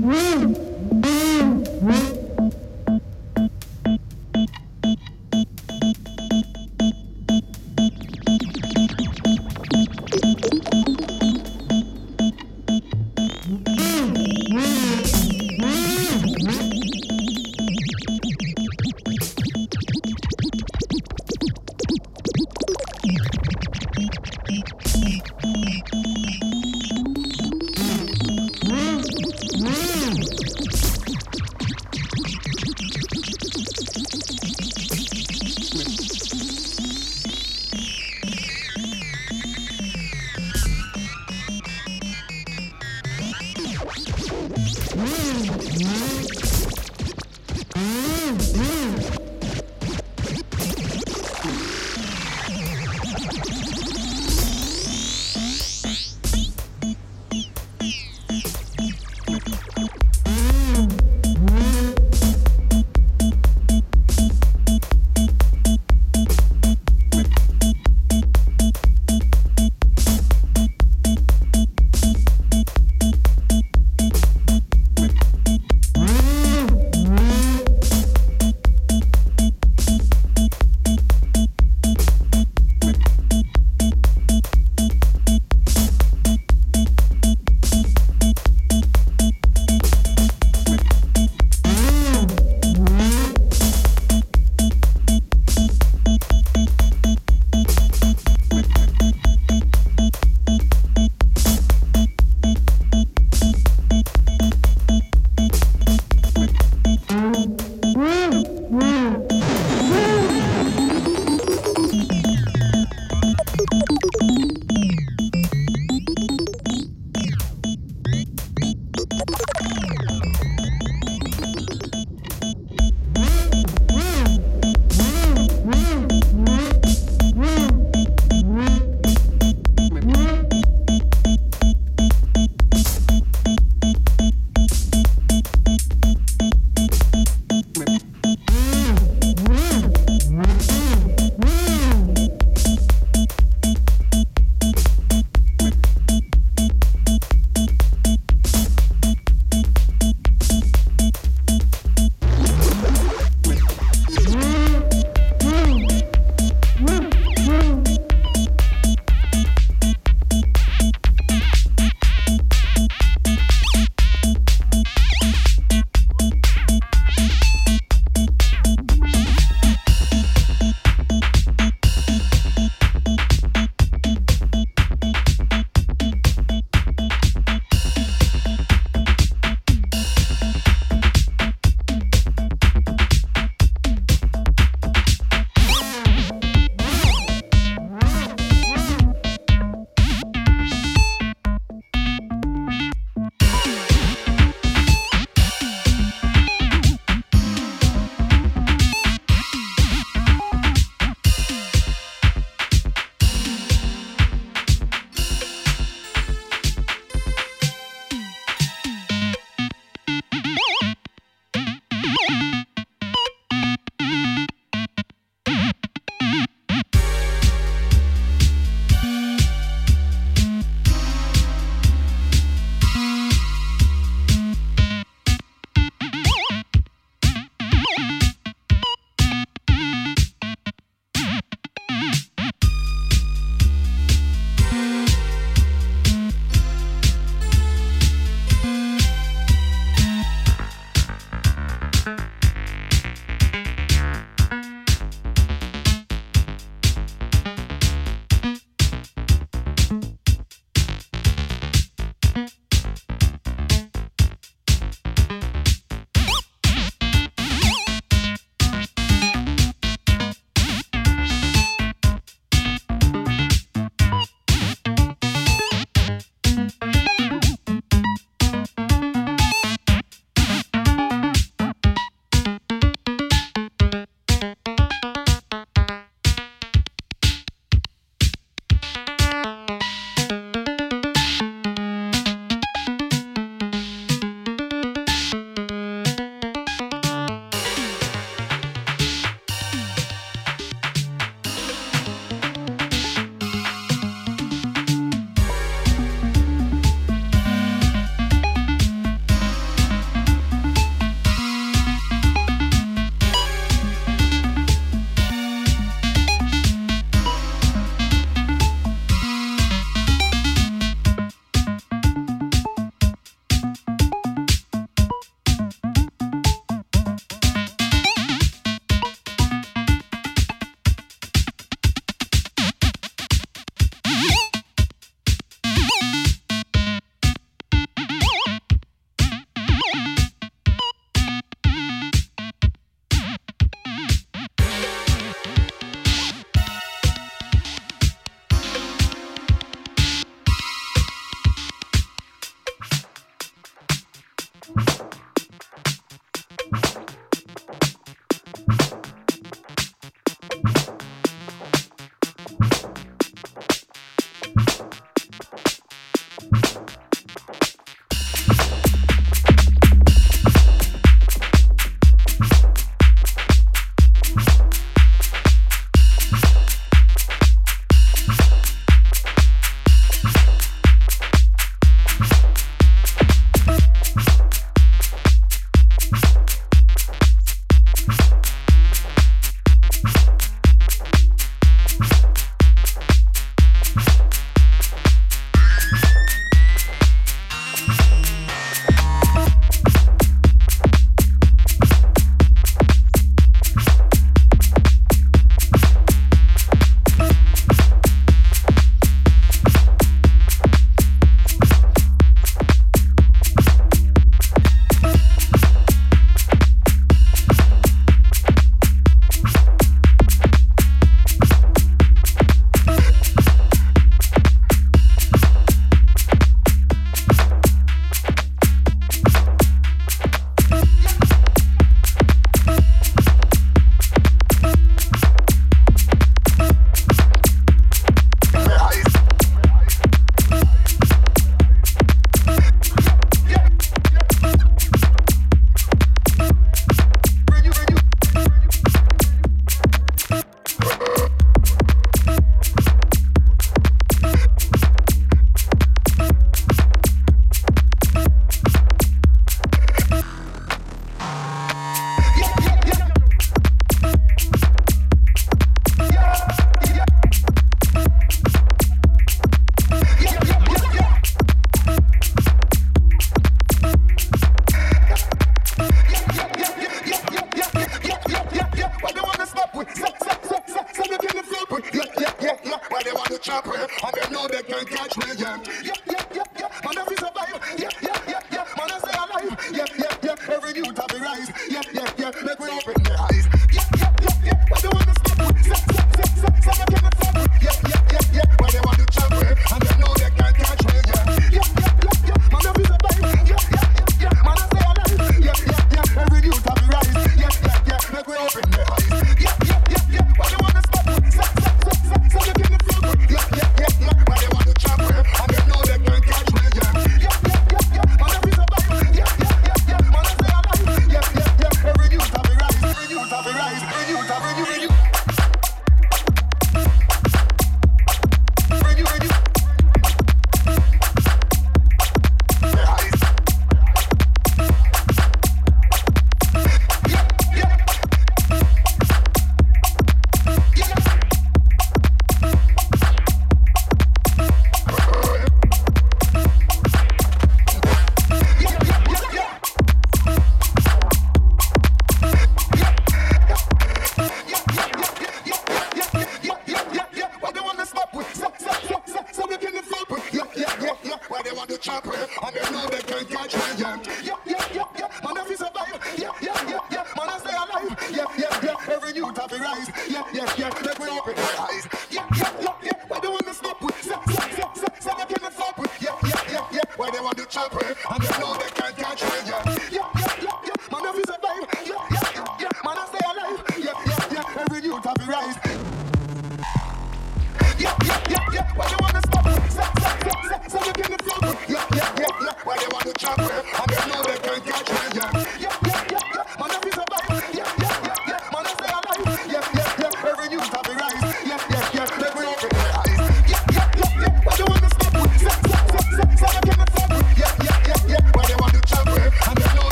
Woo!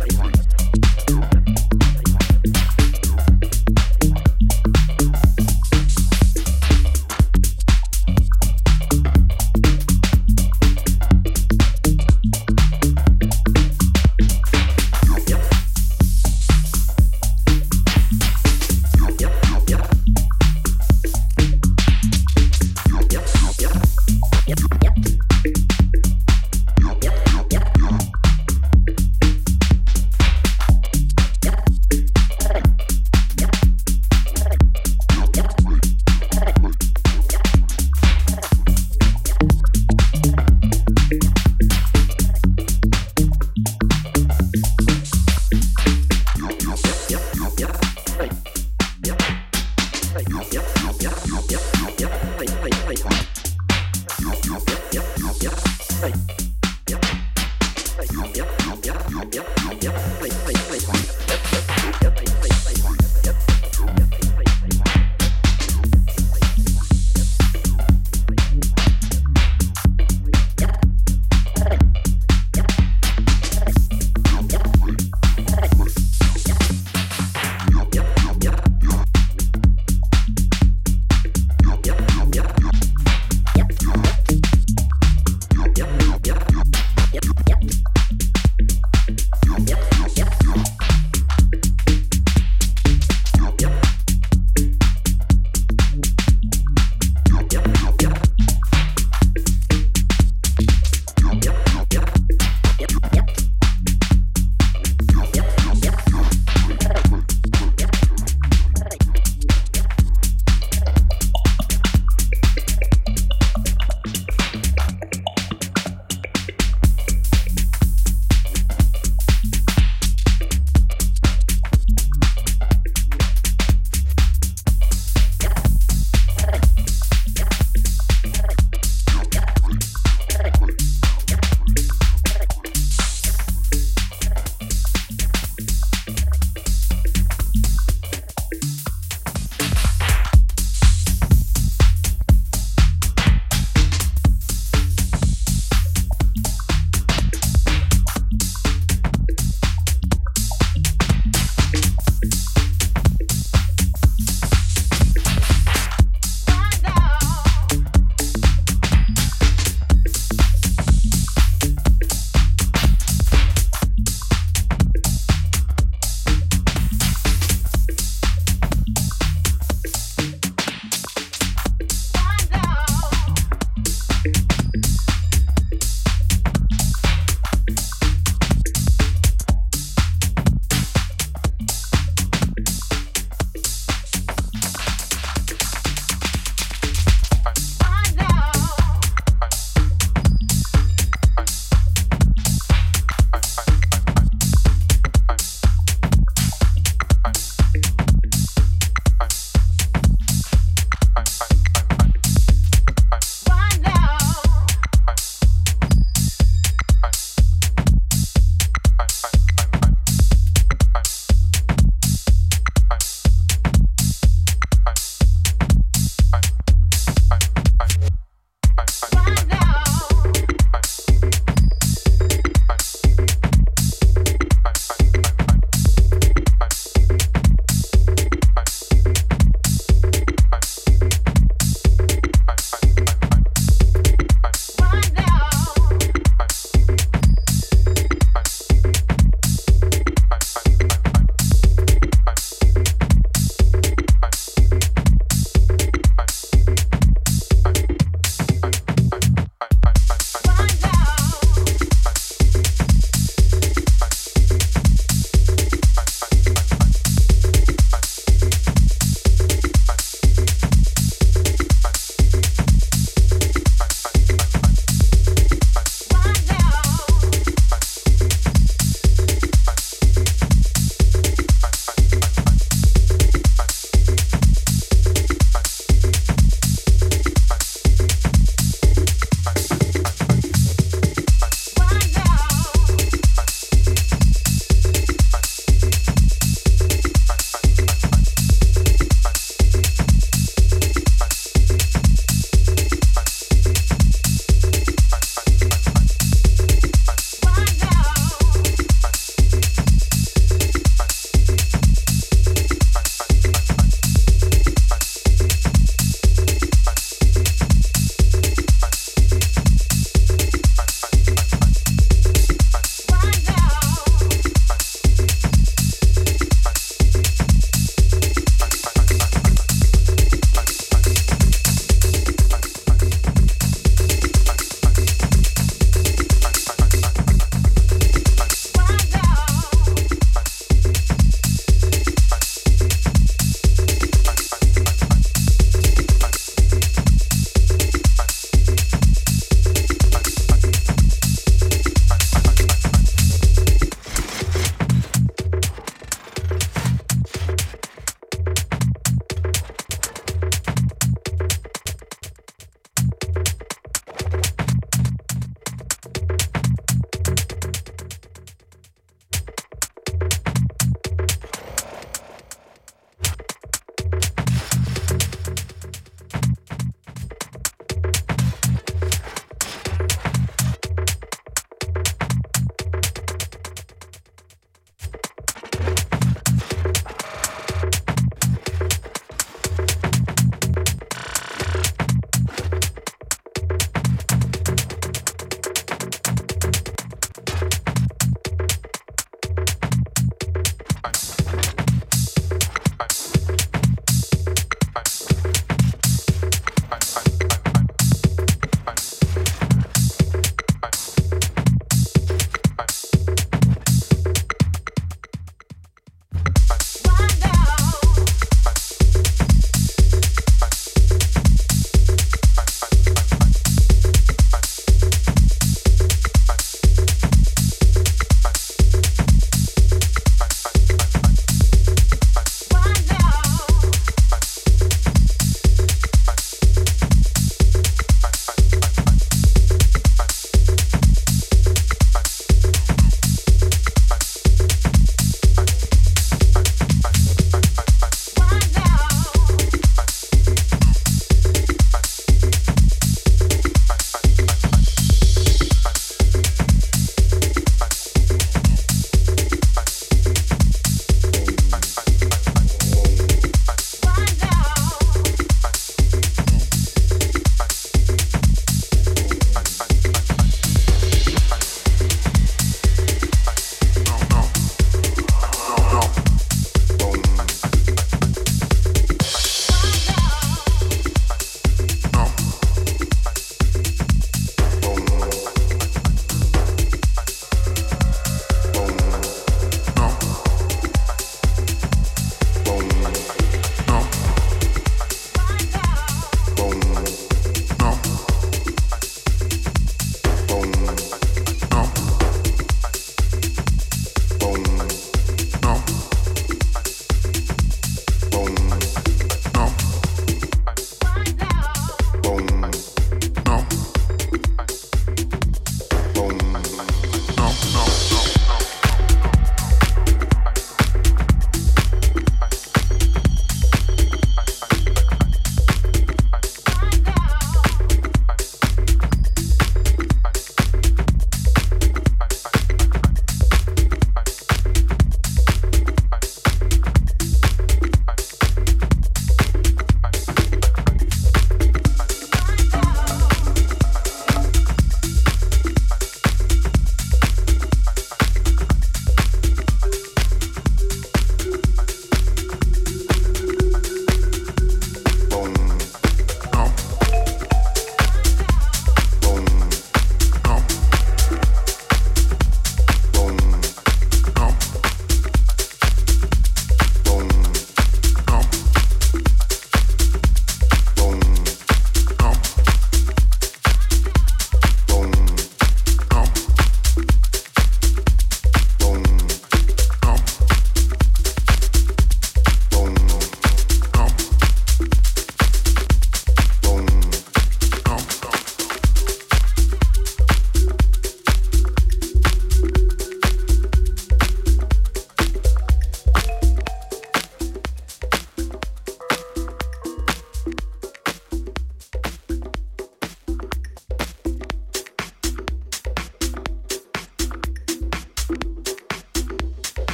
Rewind.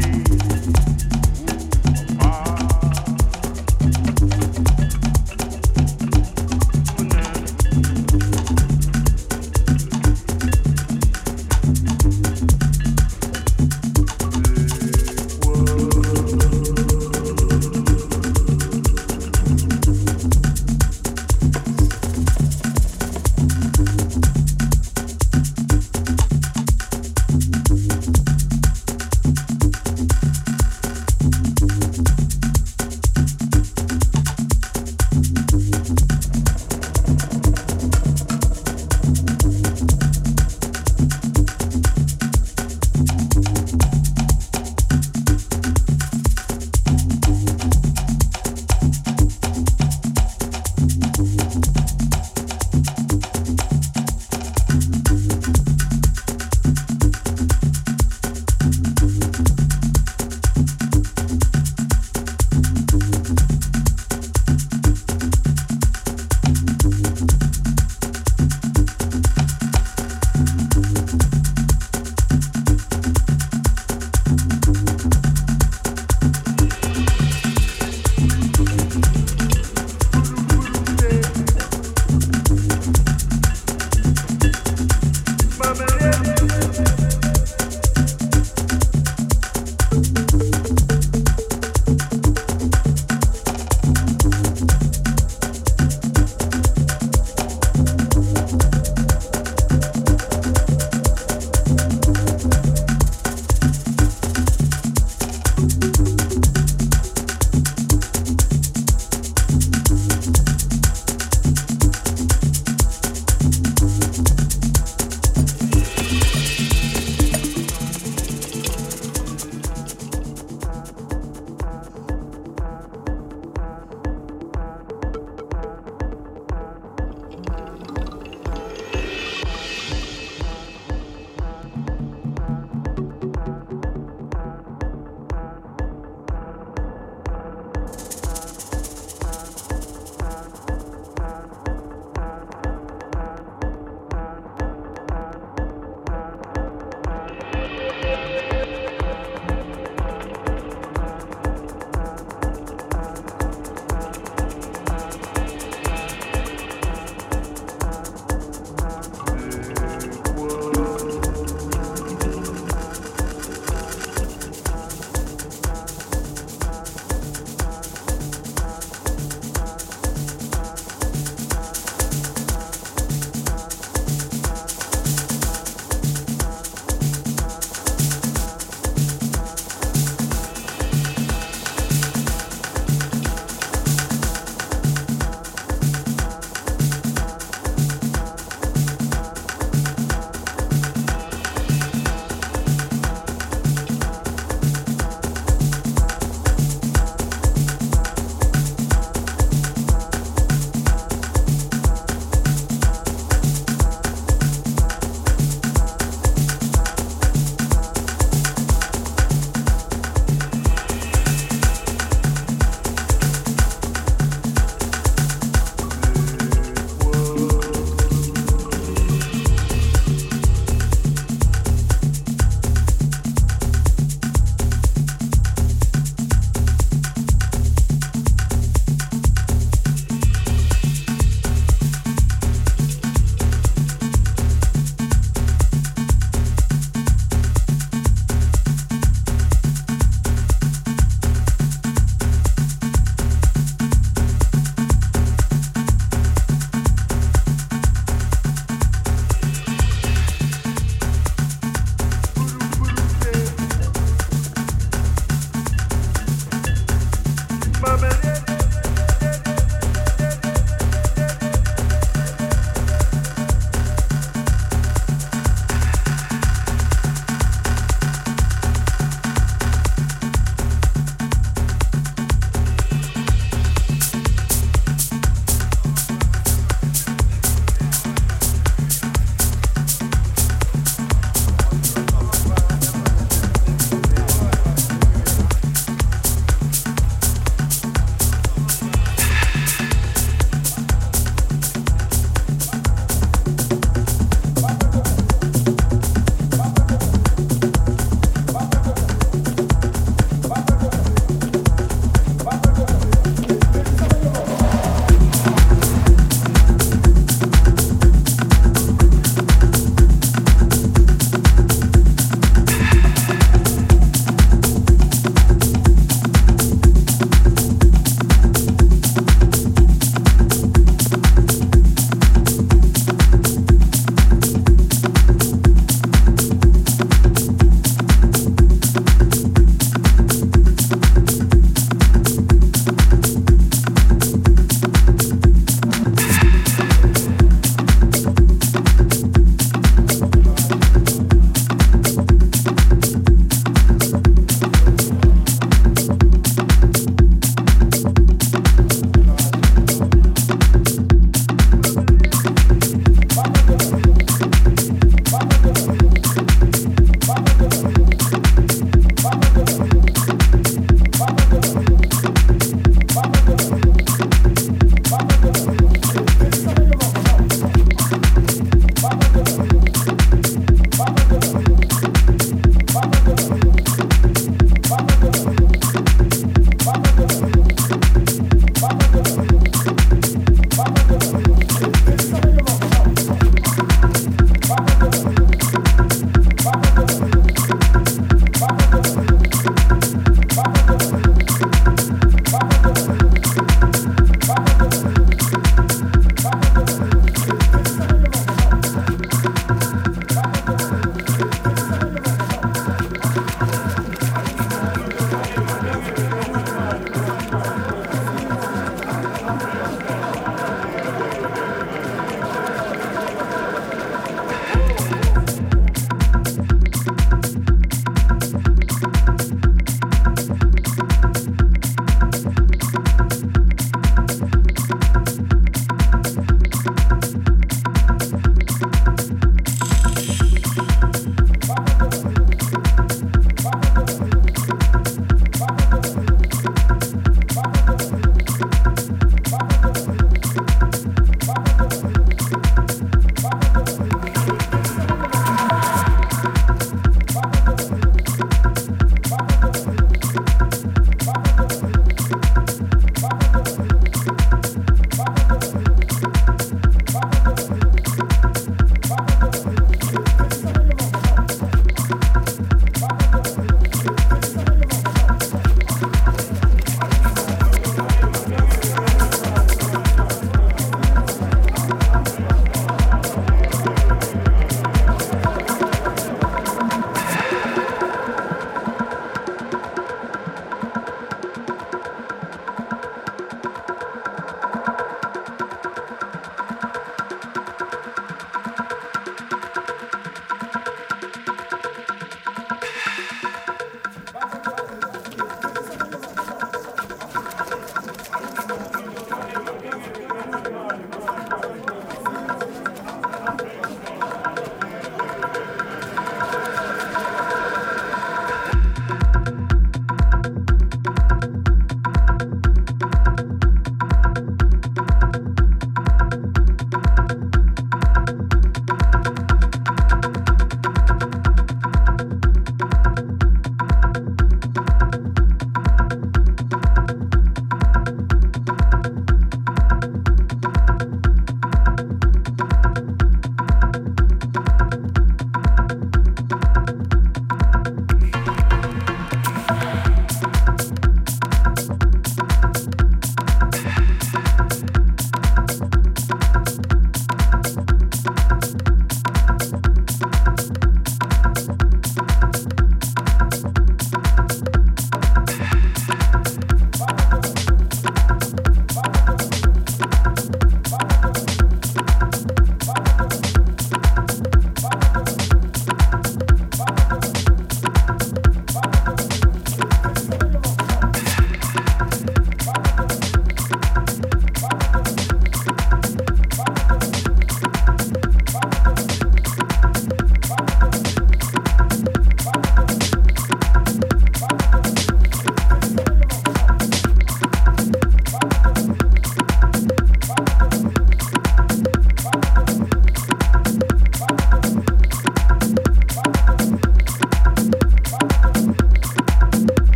see.